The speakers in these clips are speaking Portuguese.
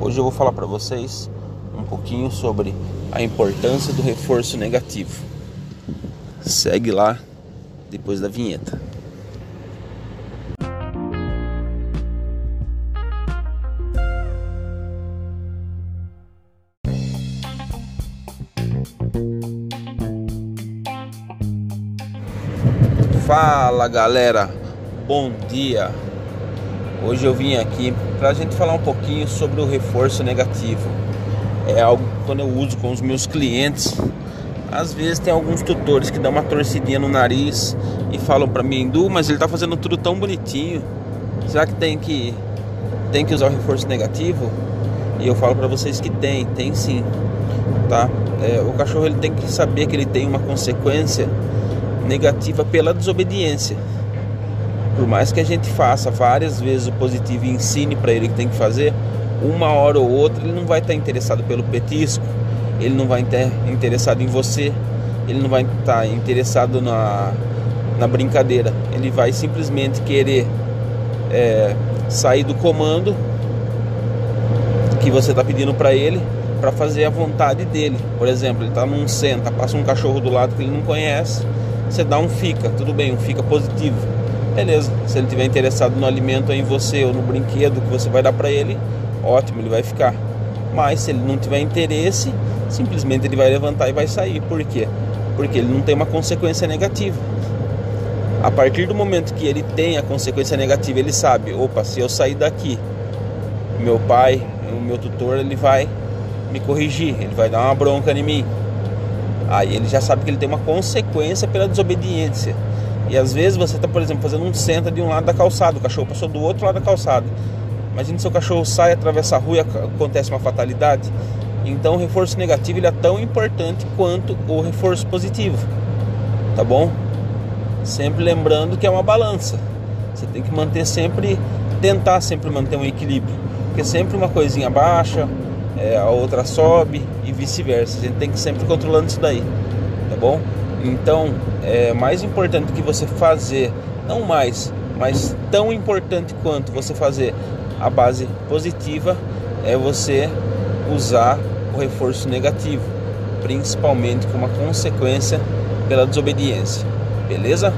Hoje eu vou falar para vocês um pouquinho sobre a importância do reforço negativo. Segue lá depois da vinheta. Fala galera, bom dia. Hoje eu vim aqui para a gente falar um pouquinho sobre o reforço negativo. É algo que quando eu uso com os meus clientes, às vezes tem alguns tutores que dão uma torcidinha no nariz e falam para mim, Du, mas ele está fazendo tudo tão bonitinho. Será que tem que tem que usar o reforço negativo? E eu falo para vocês que tem, tem sim, tá? É, o cachorro ele tem que saber que ele tem uma consequência negativa pela desobediência por mais que a gente faça várias vezes o positivo e ensine para ele que tem que fazer, uma hora ou outra ele não vai estar interessado pelo petisco, ele não vai estar interessado em você, ele não vai estar interessado na, na brincadeira, ele vai simplesmente querer é, sair do comando que você está pedindo para ele para fazer a vontade dele. Por exemplo, ele está num senta, passa um cachorro do lado que ele não conhece, você dá um fica, tudo bem, um fica positivo beleza. Se ele tiver interessado no alimento em você ou no brinquedo que você vai dar para ele, ótimo, ele vai ficar. Mas se ele não tiver interesse, simplesmente ele vai levantar e vai sair. Por quê? Porque ele não tem uma consequência negativa. A partir do momento que ele tem a consequência negativa, ele sabe, opa, se eu sair daqui, meu pai, o meu tutor, ele vai me corrigir, ele vai dar uma bronca em mim. Aí ele já sabe que ele tem uma consequência pela desobediência. E às vezes você está, por exemplo, fazendo um centro de um lado da calçada, o cachorro passou do outro lado da calçada. Imagina se o cachorro sai, atravessa a rua e acontece uma fatalidade. Então o reforço negativo ele é tão importante quanto o reforço positivo. Tá bom? Sempre lembrando que é uma balança. Você tem que manter sempre, tentar sempre manter um equilíbrio. Porque sempre uma coisinha baixa, é, a outra sobe e vice-versa. A gente tem que sempre controlando isso daí. Tá bom? Então, é mais importante que você fazer, não mais, mas tão importante quanto você fazer a base positiva é você usar o reforço negativo, principalmente como uma consequência pela desobediência. Beleza?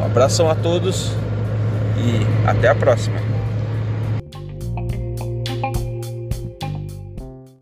Um abração a todos e até a próxima.